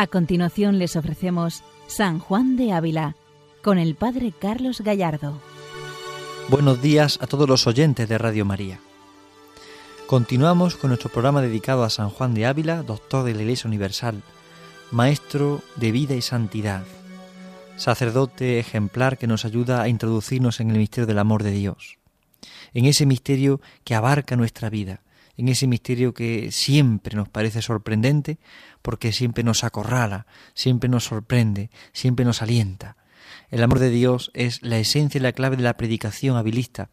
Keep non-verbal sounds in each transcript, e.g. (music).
A continuación les ofrecemos San Juan de Ávila con el Padre Carlos Gallardo. Buenos días a todos los oyentes de Radio María. Continuamos con nuestro programa dedicado a San Juan de Ávila, doctor de la Iglesia Universal, maestro de vida y santidad, sacerdote ejemplar que nos ayuda a introducirnos en el misterio del amor de Dios, en ese misterio que abarca nuestra vida, en ese misterio que siempre nos parece sorprendente porque siempre nos acorrala, siempre nos sorprende, siempre nos alienta. El amor de Dios es la esencia y la clave de la predicación habilista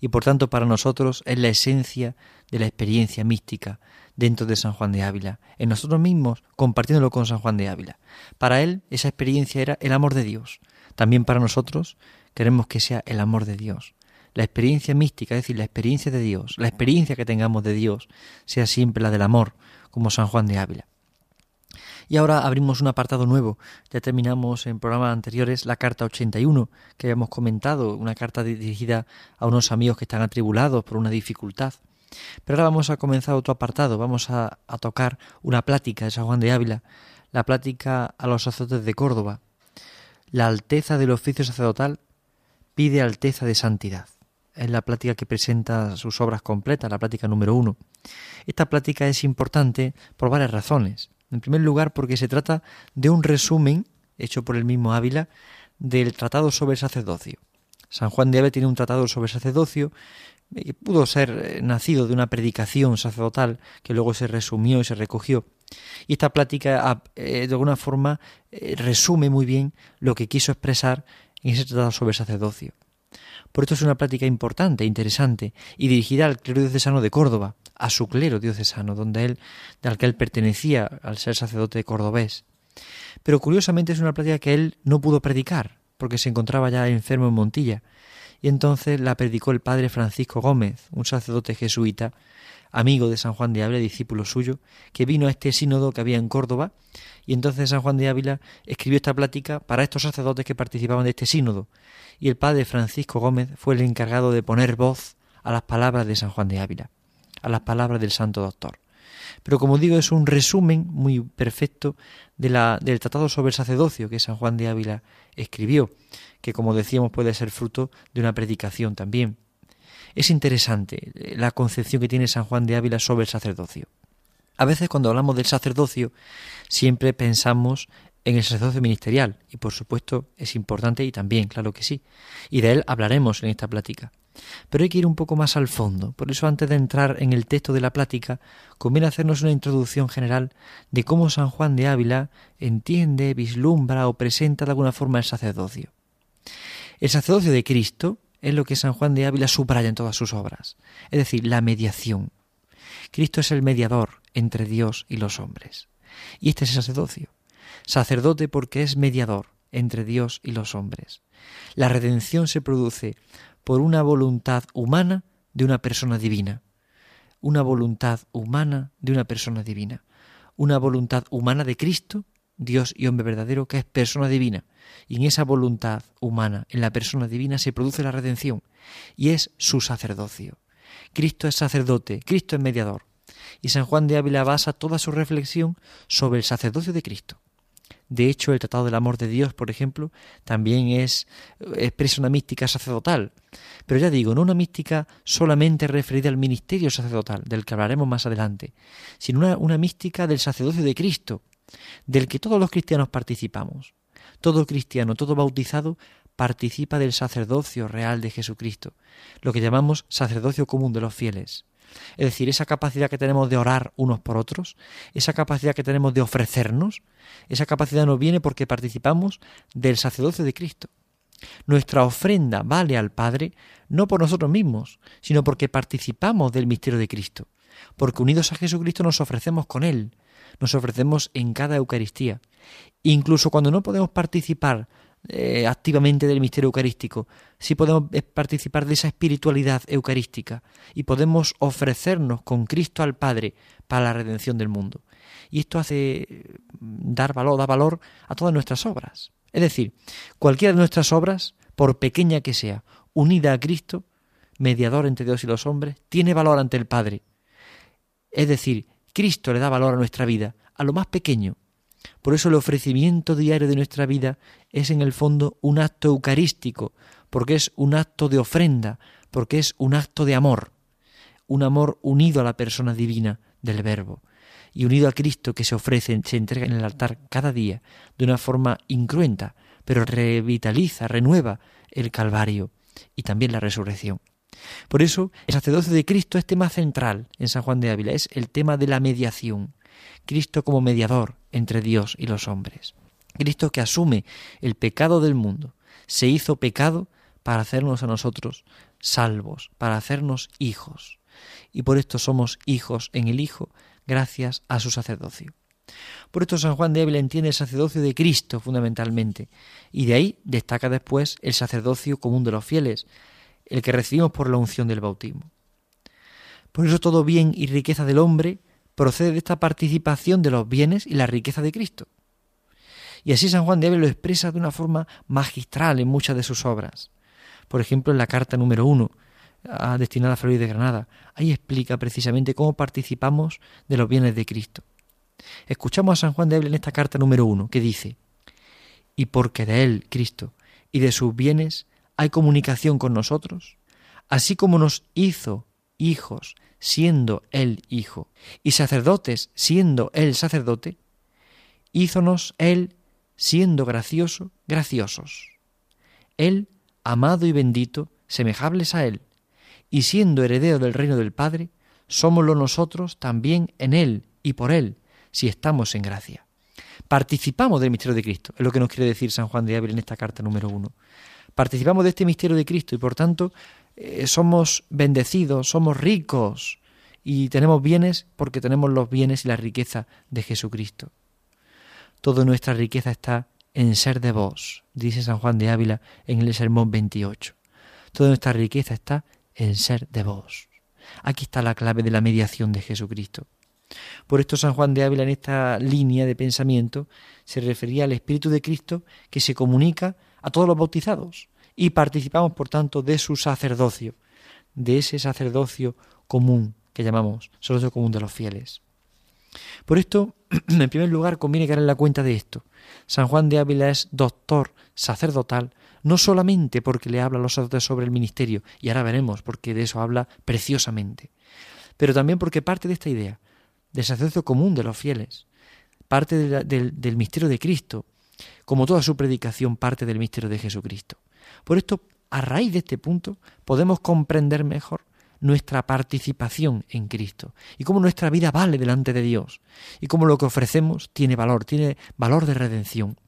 y por tanto para nosotros es la esencia de la experiencia mística dentro de San Juan de Ávila, en nosotros mismos compartiéndolo con San Juan de Ávila. Para él esa experiencia era el amor de Dios. También para nosotros queremos que sea el amor de Dios la experiencia mística, es decir, la experiencia de Dios, la experiencia que tengamos de Dios, sea siempre la del amor, como San Juan de Ávila. Y ahora abrimos un apartado nuevo. Ya terminamos en programas anteriores la carta 81 que habíamos comentado, una carta dirigida a unos amigos que están atribulados por una dificultad. Pero ahora vamos a comenzar otro apartado, vamos a, a tocar una plática de San Juan de Ávila, la plática a los sacerdotes de Córdoba. La alteza del oficio sacerdotal pide alteza de santidad es la plática que presenta sus obras completas, la plática número uno. Esta plática es importante por varias razones. En primer lugar, porque se trata de un resumen hecho por el mismo Ávila del tratado sobre el sacerdocio. San Juan de Ávila tiene un tratado sobre el sacerdocio que pudo ser eh, nacido de una predicación sacerdotal que luego se resumió y se recogió. Y esta plática ah, eh, de alguna forma eh, resume muy bien lo que quiso expresar en ese tratado sobre sacerdocio. Por esto es una plática importante, interesante, y dirigida al clero diocesano de Córdoba, a su clero diocesano, donde él, al que él pertenecía al ser sacerdote cordobés. Pero curiosamente es una plática que él no pudo predicar, porque se encontraba ya enfermo en Montilla, y entonces la predicó el padre Francisco Gómez, un sacerdote jesuita, amigo de San Juan de Ávila, discípulo suyo, que vino a este sínodo que había en Córdoba, y entonces San Juan de Ávila escribió esta plática para estos sacerdotes que participaban de este sínodo, y el padre Francisco Gómez fue el encargado de poner voz a las palabras de San Juan de Ávila, a las palabras del Santo Doctor. Pero como digo, es un resumen muy perfecto de la, del Tratado sobre el Sacerdocio que San Juan de Ávila escribió, que como decíamos puede ser fruto de una predicación también. Es interesante eh, la concepción que tiene San Juan de Ávila sobre el sacerdocio. A veces cuando hablamos del sacerdocio siempre pensamos en el sacerdocio ministerial, y por supuesto es importante y también, claro que sí, y de él hablaremos en esta plática. Pero hay que ir un poco más al fondo, por eso antes de entrar en el texto de la plática, conviene hacernos una introducción general de cómo San Juan de Ávila entiende, vislumbra o presenta de alguna forma el sacerdocio. El sacerdocio de Cristo es lo que San Juan de Ávila subraya en todas sus obras, es decir, la mediación. Cristo es el mediador entre Dios y los hombres. Y este es el sacerdocio sacerdote porque es mediador entre Dios y los hombres. La redención se produce por una voluntad humana de una persona divina, una voluntad humana de una persona divina, una voluntad humana de Cristo, Dios y hombre verdadero, que es persona divina. Y en esa voluntad humana, en la persona divina, se produce la redención, y es su sacerdocio. Cristo es sacerdote, Cristo es mediador. Y San Juan de Ávila basa toda su reflexión sobre el sacerdocio de Cristo. De hecho, el Tratado del Amor de Dios, por ejemplo, también es expresa una mística sacerdotal. Pero ya digo, no una mística solamente referida al ministerio sacerdotal, del que hablaremos más adelante, sino una, una mística del sacerdocio de Cristo, del que todos los cristianos participamos. Todo cristiano, todo bautizado, participa del sacerdocio real de Jesucristo, lo que llamamos sacerdocio común de los fieles. Es decir, esa capacidad que tenemos de orar unos por otros, esa capacidad que tenemos de ofrecernos, esa capacidad nos viene porque participamos del sacerdocio de Cristo. Nuestra ofrenda vale al Padre no por nosotros mismos, sino porque participamos del misterio de Cristo, porque unidos a Jesucristo nos ofrecemos con Él, nos ofrecemos en cada Eucaristía. Incluso cuando no podemos participar eh, activamente del misterio eucarístico, si podemos eh, participar de esa espiritualidad eucarística y podemos ofrecernos con Cristo al Padre para la redención del mundo. Y esto hace mm, dar valor, da valor a todas nuestras obras. Es decir, cualquiera de nuestras obras, por pequeña que sea, unida a Cristo, mediador entre Dios y los hombres, tiene valor ante el Padre. Es decir, Cristo le da valor a nuestra vida, a lo más pequeño, Por eso el ofrecimiento diario de nuestra vida es en el fondo un acto eucarístico, porque es un acto de ofrenda, porque es un acto de amor, un amor unido a la persona divina del Verbo y unido a Cristo que se ofrece, se entrega en el altar cada día de una forma incruenta, pero revitaliza, renueva el Calvario y también la resurrección. Por eso, el sacerdocio de Cristo es tema central en San Juan de Ávila, es el tema de la mediación. Cristo como mediador entre Dios y los hombres. Cristo que asume el pecado del mundo, se hizo pecado para hacernos a nosotros salvos, para hacernos hijos. Y por esto somos hijos en el Hijo, gracias a su sacerdocio. Por esto San Juan de Ávila entiende el sacerdocio de Cristo fundamentalmente, y de ahí destaca después el sacerdocio común de los fieles, el que recibimos por la unción del bautismo. Por eso todo bien y riqueza del hombre procede de esta participación de los bienes y la riqueza de Cristo. Y así San Juan de Ávila lo expresa de una forma magistral en muchas de sus obras. Por ejemplo, en la carta número uno, destinada a Fray de Granada, ahí explica precisamente cómo participamos de los bienes de Cristo. Escuchamos a San Juan de Ávila en esta carta número uno, que dice, y porque de Él, Cristo, y de sus bienes hay comunicación con nosotros, así como nos hizo hijos siendo Él hijo, y sacerdotes siendo Él sacerdote, hízonos Él siendo gracioso, graciosos. Él, amado y bendito, semejables a Él, y siendo heredero del reino del Padre, somoslo nosotros también en Él y por Él, si estamos en gracia. Participamos del misterio de Cristo, es lo que nos quiere decir San Juan de Ávila en esta carta número uno. Participamos de este misterio de Cristo y por tanto eh, somos bendecidos, somos ricos y tenemos bienes porque tenemos los bienes y la riqueza de Jesucristo. Toda nuestra riqueza está en ser de vos, dice San Juan de Ávila en el Sermón 28. Toda nuestra riqueza está en ser de vos. Aquí está la clave de la mediación de Jesucristo. Por esto San Juan de Ávila en esta línea de pensamiento se refería al Espíritu de Cristo que se comunica a todos los bautizados y participamos por tanto de su sacerdocio, de ese sacerdocio común que llamamos sacerdocio común de los fieles. Por esto, (clears throat) en primer lugar, conviene caer en la cuenta de esto. San Juan de Ávila es doctor sacerdotal, no solamente porque le habla a los sacerdotes sobre el ministerio, y ahora veremos porque de eso habla preciosamente, pero también porque parte de esta idea, del sacerdocio común de los fieles, parte del misterio de Cristo, como toda su predicación parte del misterio de Jesucristo. Por esto, a raíz de este punto, podemos comprender mejor nuestra participación en Cristo y cómo nuestra vida vale delante de Dios y cómo lo que ofrecemos tiene valor, tiene valor de redención.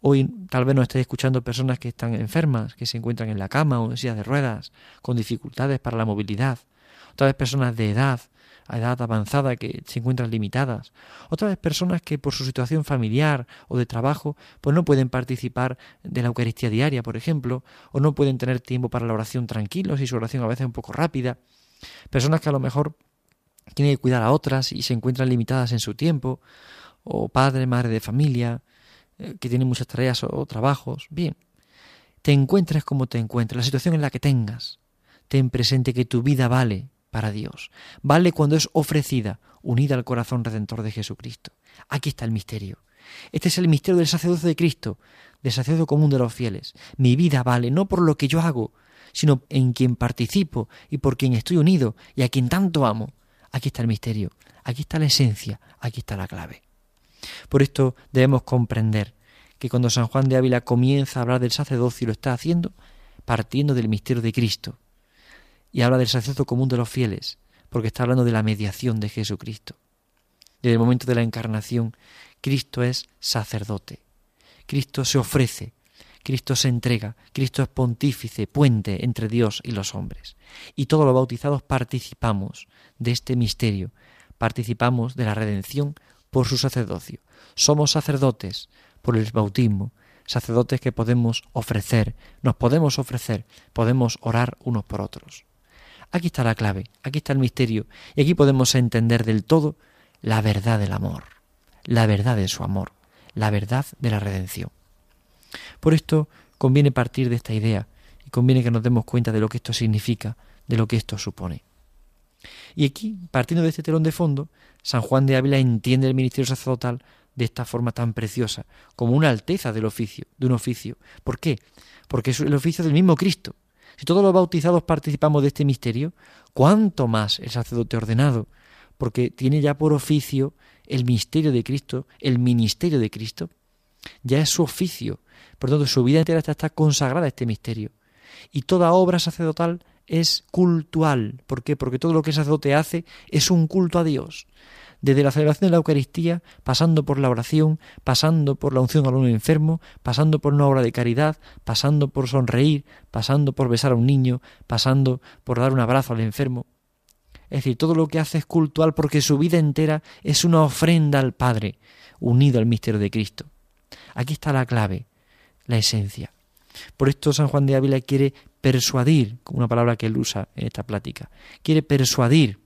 Hoy tal vez nos estéis escuchando personas que están enfermas, que se encuentran en la cama o en silla de ruedas, con dificultades para la movilidad, otras vez personas de edad a edad avanzada que se encuentran limitadas. Otras personas que por su situación familiar o de trabajo pues no pueden participar de la Eucaristía diaria, por ejemplo, o no pueden tener tiempo para la oración tranquilos y su oración a veces es un poco rápida. Personas que a lo mejor tienen que cuidar a otras y se encuentran limitadas en su tiempo, o padre, madre de familia, eh, que tienen muchas tareas o trabajos. Bien, te encuentres como te encuentres, la situación en la que tengas. Ten presente que tu vida vale para Dios. Vale cuando es ofrecida, unida al corazón redentor de Jesucristo. Aquí está el misterio. Este es el misterio del sacerdocio de Cristo, del sacerdocio común de los fieles. Mi vida vale no por lo que yo hago, sino en quien participo y por quien estoy unido y a quien tanto amo. Aquí está el misterio, aquí está la esencia, aquí está la clave. Por esto debemos comprender que cuando San Juan de Ávila comienza a hablar del sacerdocio lo está haciendo partiendo del misterio de Cristo, y habla del sacerdocio común de los fieles, porque está hablando de la mediación de Jesucristo. Desde el momento de la encarnación, Cristo es sacerdote. Cristo se ofrece, Cristo se entrega, Cristo es pontífice, puente entre Dios y los hombres. Y todos los bautizados participamos de este misterio, participamos de la redención por su sacerdocio. Somos sacerdotes por el bautismo, sacerdotes que podemos ofrecer, nos podemos ofrecer, podemos orar unos por otros. Aquí está la clave, aquí está el misterio, y aquí podemos entender del todo la verdad del amor, la verdad de su amor, la verdad de la redención. Por esto conviene partir de esta idea y conviene que nos demos cuenta de lo que esto significa, de lo que esto supone. Y aquí, partiendo de este telón de fondo, San Juan de Ávila entiende el ministerio sacerdotal de esta forma tan preciosa, como una alteza del oficio, de un oficio. ¿Por qué? Porque es el oficio del mismo Cristo. Si todos los bautizados participamos de este misterio, ¿cuánto más el sacerdote ordenado? Porque tiene ya por oficio el misterio de Cristo, el ministerio de Cristo. Ya es su oficio. Por lo tanto, su vida entera está consagrada a este misterio. Y toda obra sacerdotal es cultual. ¿Por qué? Porque todo lo que el sacerdote hace es un culto a Dios desde la celebración de la Eucaristía, pasando por la oración, pasando por la unción a un enfermo, pasando por una obra de caridad, pasando por sonreír, pasando por besar a un niño, pasando por dar un abrazo al enfermo. Es decir, todo lo que hace es cultual porque su vida entera es una ofrenda al Padre, unido al misterio de Cristo. Aquí está la clave, la esencia. Por esto San Juan de Ávila quiere persuadir, una palabra que él usa en esta plática, quiere persuadir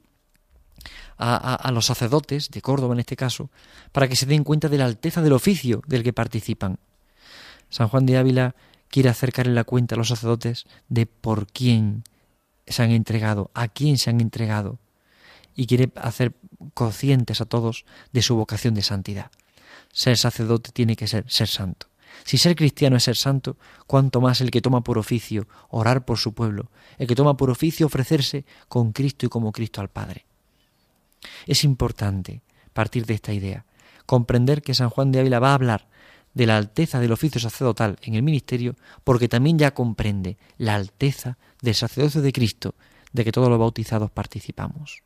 a, los sacerdotes, de Córdoba en este caso, para que se den cuenta de la alteza del oficio del que participan. San Juan de Ávila quiere acercar en la cuenta a los sacerdotes de por quién se han entregado, a quién se han entregado, y quiere hacer conscientes a todos de su vocación de santidad. Ser sacerdote tiene que ser ser santo. Si ser cristiano es ser santo, cuanto más el que toma por oficio orar por su pueblo, el que toma por oficio ofrecerse con Cristo y como Cristo al Padre. Es importante partir de esta idea, comprender que San Juan de Ávila va a hablar de la alteza del oficio sacerdotal en el ministerio, porque también ya comprende la alteza del sacerdocio de Cristo, de que todos los bautizados participamos.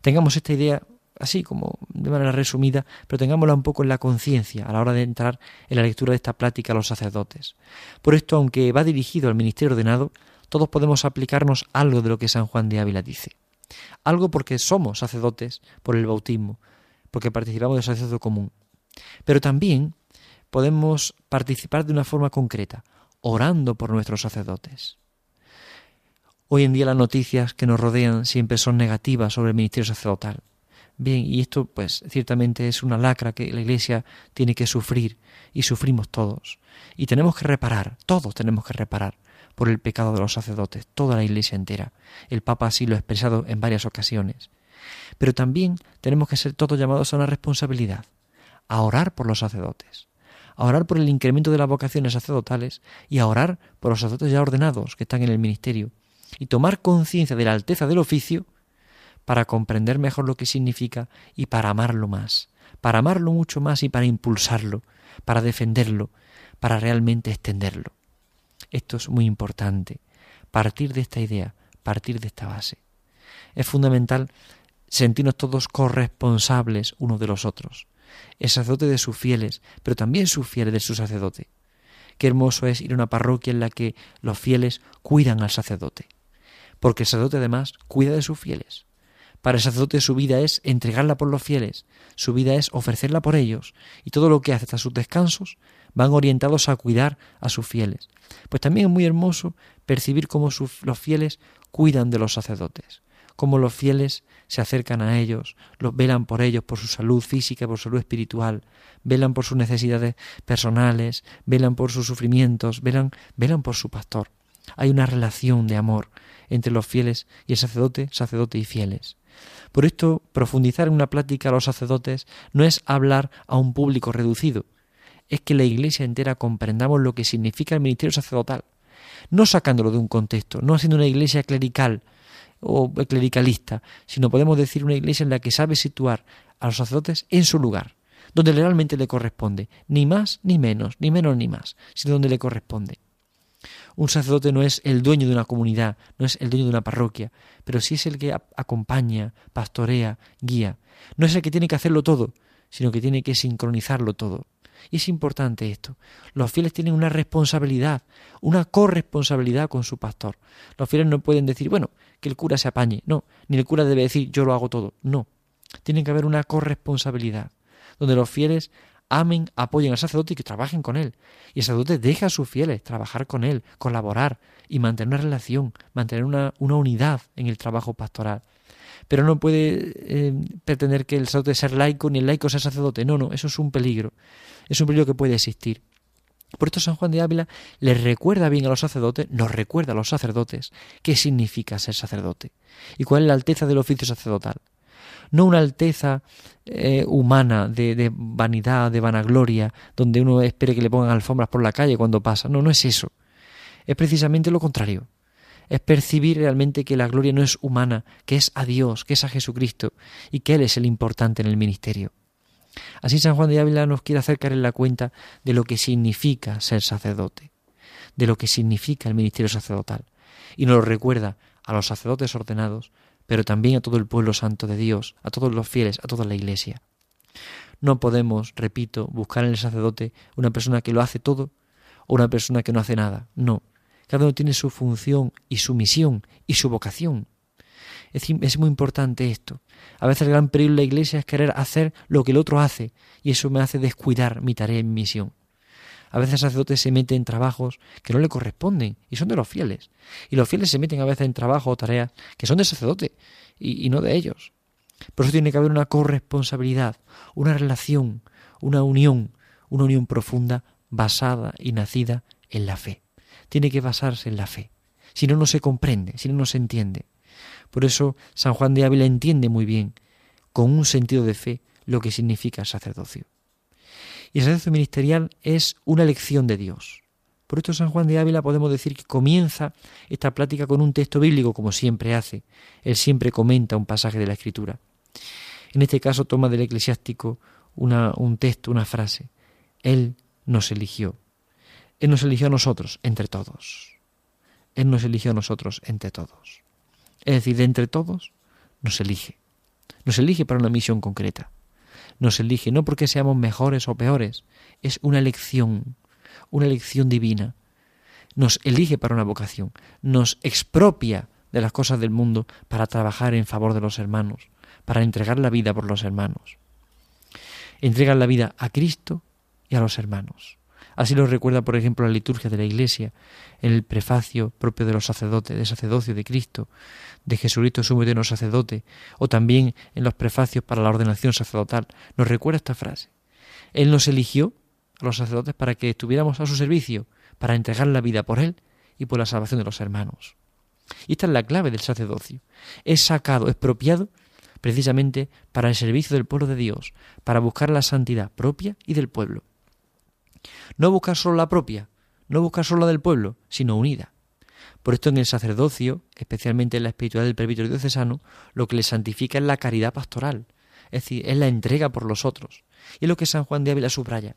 Tengamos esta idea así como de manera resumida, pero tengámosla un poco en la conciencia a la hora de entrar en la lectura de esta plática a los sacerdotes. Por esto, aunque va dirigido al ministerio ordenado, todos podemos aplicarnos algo de lo que San Juan de Ávila dice. Algo porque somos sacerdotes por el bautismo, porque participamos del sacerdocio común. Pero también podemos participar de una forma concreta, orando por nuestros sacerdotes. Hoy en día las noticias que nos rodean siempre son negativas sobre el ministerio sacerdotal. Bien, y esto pues ciertamente es una lacra que la Iglesia tiene que sufrir y sufrimos todos. Y tenemos que reparar, todos tenemos que reparar por el pecado de los sacerdotes, toda la Iglesia entera. El Papa así lo ha expresado en varias ocasiones. Pero también tenemos que ser todos llamados a una responsabilidad, a orar por los sacerdotes, a orar por el incremento de las vocaciones sacerdotales y a orar por los sacerdotes ya ordenados que están en el ministerio, y tomar conciencia de la alteza del oficio para comprender mejor lo que significa y para amarlo más, para amarlo mucho más y para impulsarlo, para defenderlo, para realmente extenderlo. Esto es muy importante. Partir de esta idea, partir de esta base. Es fundamental sentirnos todos corresponsables unos de los otros. El sacerdote de sus fieles, pero también sus fieles de su sacerdote. Qué hermoso es ir a una parroquia en la que los fieles cuidan al sacerdote. Porque el sacerdote además cuida de sus fieles. Para el sacerdote su vida es entregarla por los fieles, su vida es ofrecerla por ellos, y todo lo que hace hasta sus descansos van orientados a cuidar a sus fieles. Pues también es muy hermoso percibir cómo los fieles cuidan de los sacerdotes, cómo los fieles se acercan a ellos, los velan por ellos, por su salud física, por su salud espiritual, velan por sus necesidades personales, velan por sus sufrimientos, velan, velan por su pastor. Hay una relación de amor entre los fieles y el sacerdote, sacerdote y fieles. Por esto, profundizar en una plática a los sacerdotes no es hablar a un público reducido, es que la Iglesia entera comprendamos lo que significa el ministerio sacerdotal, no sacándolo de un contexto, no haciendo una iglesia clerical o clericalista, sino podemos decir una iglesia en la que sabe situar a los sacerdotes en su lugar, donde realmente le corresponde, ni más ni menos, ni menos ni más, sino donde le corresponde. Un sacerdote no es el dueño de una comunidad, no es el dueño de una parroquia, pero sí es el que acompaña, pastorea, guía. No es el que tiene que hacerlo todo, sino que tiene que sincronizarlo todo. Y es importante esto. Los fieles tienen una responsabilidad, una corresponsabilidad con su pastor. Los fieles no pueden decir, bueno, que el cura se apañe. No, ni el cura debe decir, yo lo hago todo. No. Tiene que haber una corresponsabilidad, donde los fieles amen, apoyen al sacerdote y que trabajen con él. Y el sacerdote deja a sus fieles trabajar con él, colaborar y mantener una relación, mantener una, una unidad en el trabajo pastoral. Pero no puede eh, pretender que el sacerdote sea laico ni el laico sea sacerdote. No, no, eso es un peligro. Es un peligro que puede existir. Por esto San Juan de Ávila les recuerda bien a los sacerdotes, nos recuerda a los sacerdotes qué significa ser sacerdote y cuál es la alteza del oficio sacerdotal. no una alteza eh, humana de, vanidad, de vanagloria, donde uno espere que le pongan alfombras por la calle cuando pasa. No, no es eso. Es precisamente lo contrario. Es percibir realmente que la gloria no es humana, que es a Dios, que es a Jesucristo y que Él es el importante en el ministerio. Así San Juan de Ávila nos quiere acercar en la cuenta de lo que significa ser sacerdote, de lo que significa el ministerio sacerdotal. Y nos lo recuerda a los sacerdotes ordenados, pero también a todo el pueblo santo de Dios, a todos los fieles, a toda la Iglesia. No podemos, repito, buscar en el sacerdote una persona que lo hace todo o una persona que no hace nada. No. Cada uno tiene su función y su misión y su vocación. Es, muy importante esto. A veces el gran peligro de la iglesia es querer hacer lo que el otro hace y eso me hace descuidar mi tarea y mi misión. A veces el sacerdote se mete en trabajos que no le corresponden y son de los fieles. Y los fieles se meten a veces en trabajos o tareas que son del sacerdote y, y no de ellos. Por eso tiene que haber una corresponsabilidad, una relación, una unión, una unión profunda basada y nacida en la fe. Tiene que basarse en la fe. Si no, no se comprende, si no, no se entiende. Por eso San Juan de Ávila entiende muy bien, con un sentido de fe, lo que significa el sacerdocio. Y el sacerdocio ministerial es una lección de Dios. Por esto San Juan de Ávila podemos decir que comienza esta plática con un texto bíblico, como siempre hace. Él siempre comenta un pasaje de la Escritura. En este caso toma del eclesiástico un texto, una frase. Él nos eligió. Él nos eligió a nosotros entre todos. Él nos eligió a nosotros entre todos. Es decir, de entre todos nos elige. Nos elige para una misión concreta. Nos elige no porque seamos mejores o peores, es una elección, una elección divina. Nos elige para una vocación, nos expropia de las cosas del mundo para trabajar en favor de los hermanos, para entregar la vida por los hermanos. Entregar la vida a Cristo y a los hermanos. Así lo recuerda, por ejemplo, la liturgia de la Iglesia, en el prefacio propio de los sacerdotes, de sacerdocio de Cristo, de Jesucristo sumo eterno sacerdote, o también en los prefacios para la ordenación sacerdotal, nos recuerda esta frase. Él nos eligió, a los sacerdotes, para que estuviéramos a su servicio, para entregar la vida por Él y por la salvación de los hermanos. Y esta es la clave del sacerdocio. Es sacado, expropiado, precisamente para el servicio del pueblo de Dios, para buscar la santidad propia y del pueblo. No buscar solo la propia, no buscar solo la del pueblo, sino unida. Por esto en el sacerdocio, especialmente en la espiritualidad del presbítero diocesano, lo que le santifica es la caridad pastoral, es decir, es la entrega por los otros. Y es lo que San Juan de Ávila subraya.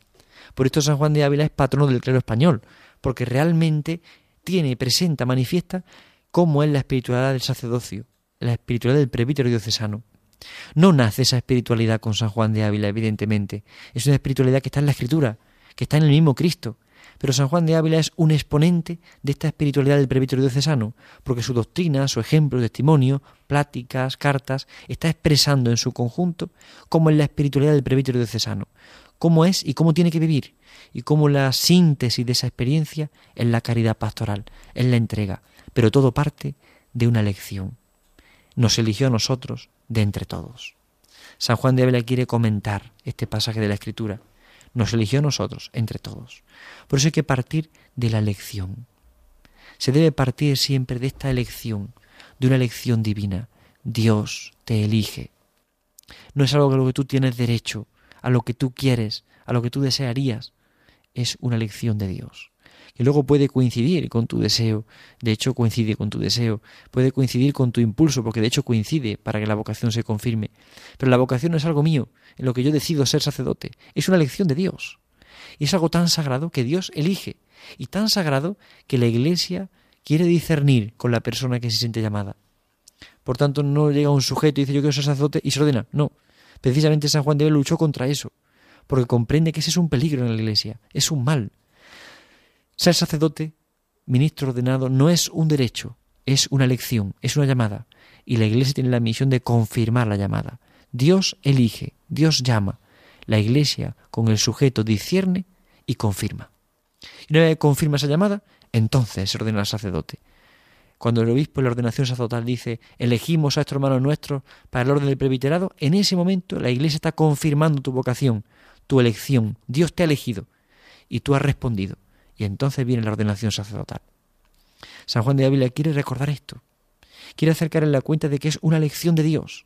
Por esto San Juan de Ávila es patrono del clero español, porque realmente tiene, presenta, manifiesta cómo es la espiritualidad del sacerdocio, la espiritualidad del presbítero diocesano. No nace esa espiritualidad con San Juan de Ávila, evidentemente. Es una espiritualidad que está en la Escritura, que está en el mismo Cristo, pero San Juan de Ávila es un exponente de esta espiritualidad del presbítero diocesano, porque su doctrina, su ejemplo, testimonio, pláticas, cartas, está expresando en su conjunto cómo es la espiritualidad del presbítero diocesano, cómo es y cómo tiene que vivir, y cómo la síntesis de esa experiencia es la caridad pastoral, es la entrega, pero todo parte de una elección. Nos eligió a nosotros de entre todos. San Juan de Ávila quiere comentar este pasaje de la Escritura nos eligió a nosotros, entre todos. Por eso hay que partir de la elección. Se debe partir siempre de esta elección, de una elección divina. Dios te elige. No es algo a lo que tú tienes derecho, a lo que tú quieres, a lo que tú desearías. Es una elección de Dios que luego puede coincidir con tu deseo, de hecho coincide con tu deseo, puede coincidir con tu impulso, porque de hecho coincide para que la vocación se confirme. Pero la vocación no es algo mío, en lo que yo decido ser sacerdote, es una elección de Dios. Y es algo tan sagrado que Dios elige, y tan sagrado que la Iglesia quiere discernir con la persona que se siente llamada. Por tanto, no llega un sujeto y dice yo quiero ser sacerdote y se ordena. No. Precisamente San Juan de Dios luchó contra eso, porque comprende que ese es un peligro en la Iglesia, es un mal, ser sacerdote, ministro ordenado, no es un derecho, es una elección, es una llamada. Y la Iglesia tiene la misión de confirmar la llamada. Dios elige, Dios llama. La Iglesia con el sujeto discierne y confirma. Y una vez que confirma esa llamada, entonces se ordena al sacerdote. Cuando el obispo en la ordenación sacerdotal dice elegimos a estos hermanos nuestros para el orden del presbiterado, en ese momento la Iglesia está confirmando tu vocación, tu elección. Dios te ha elegido y tú has respondido. Y entonces viene la ordenación sacerdotal. San Juan de Ávila quiere recordar esto. Quiere acercar en la cuenta de que es una elección de Dios.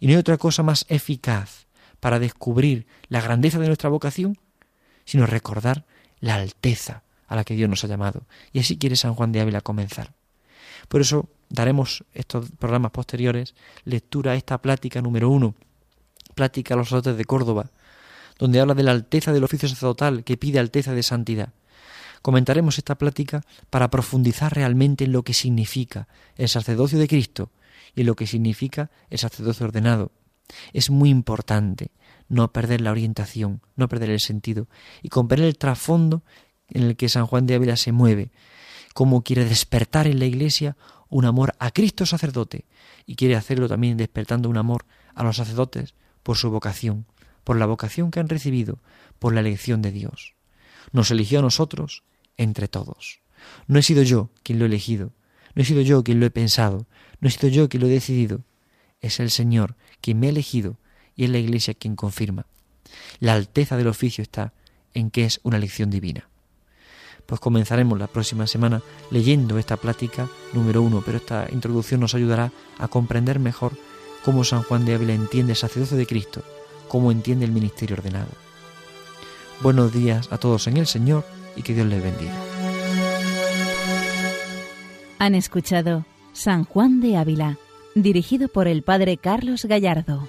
Y no hay otra cosa más eficaz para descubrir la grandeza de nuestra vocación, sino recordar la alteza a la que Dios nos ha llamado. Y así quiere San Juan de Ávila comenzar. Por eso daremos estos programas posteriores lectura a esta plática número uno, plática a los sacerdotes de Córdoba, donde habla de la alteza del oficio sacerdotal que pide alteza de santidad. Comentaremos esta plática para profundizar realmente en lo que significa el sacerdocio de Cristo y lo que significa el sacerdocio ordenado. Es muy importante no perder la orientación, no perder el sentido y comprender el trasfondo en el que San Juan de Ávila se mueve, cómo quiere despertar en la Iglesia un amor a Cristo sacerdote y quiere hacerlo también despertando un amor a los sacerdotes por su vocación, por la vocación que han recibido, por la elección de Dios. Nos eligió a nosotros entre todos. No he sido yo quien lo he elegido, no he sido yo quien lo he pensado, no he sido yo quien lo he decidido. Es el Señor quien me ha elegido y es la Iglesia quien confirma. La alteza del oficio está en que es una elección divina. Pues comenzaremos la próxima semana leyendo esta plática número uno, pero esta introducción nos ayudará a comprender mejor cómo San Juan de Ávila entiende el sacerdocio de Cristo, cómo entiende el ministerio ordenado. Buenos días a todos en el Señor y que Dios les bendiga. Han escuchado San Juan de Ávila, dirigido por el Padre Carlos Gallardo.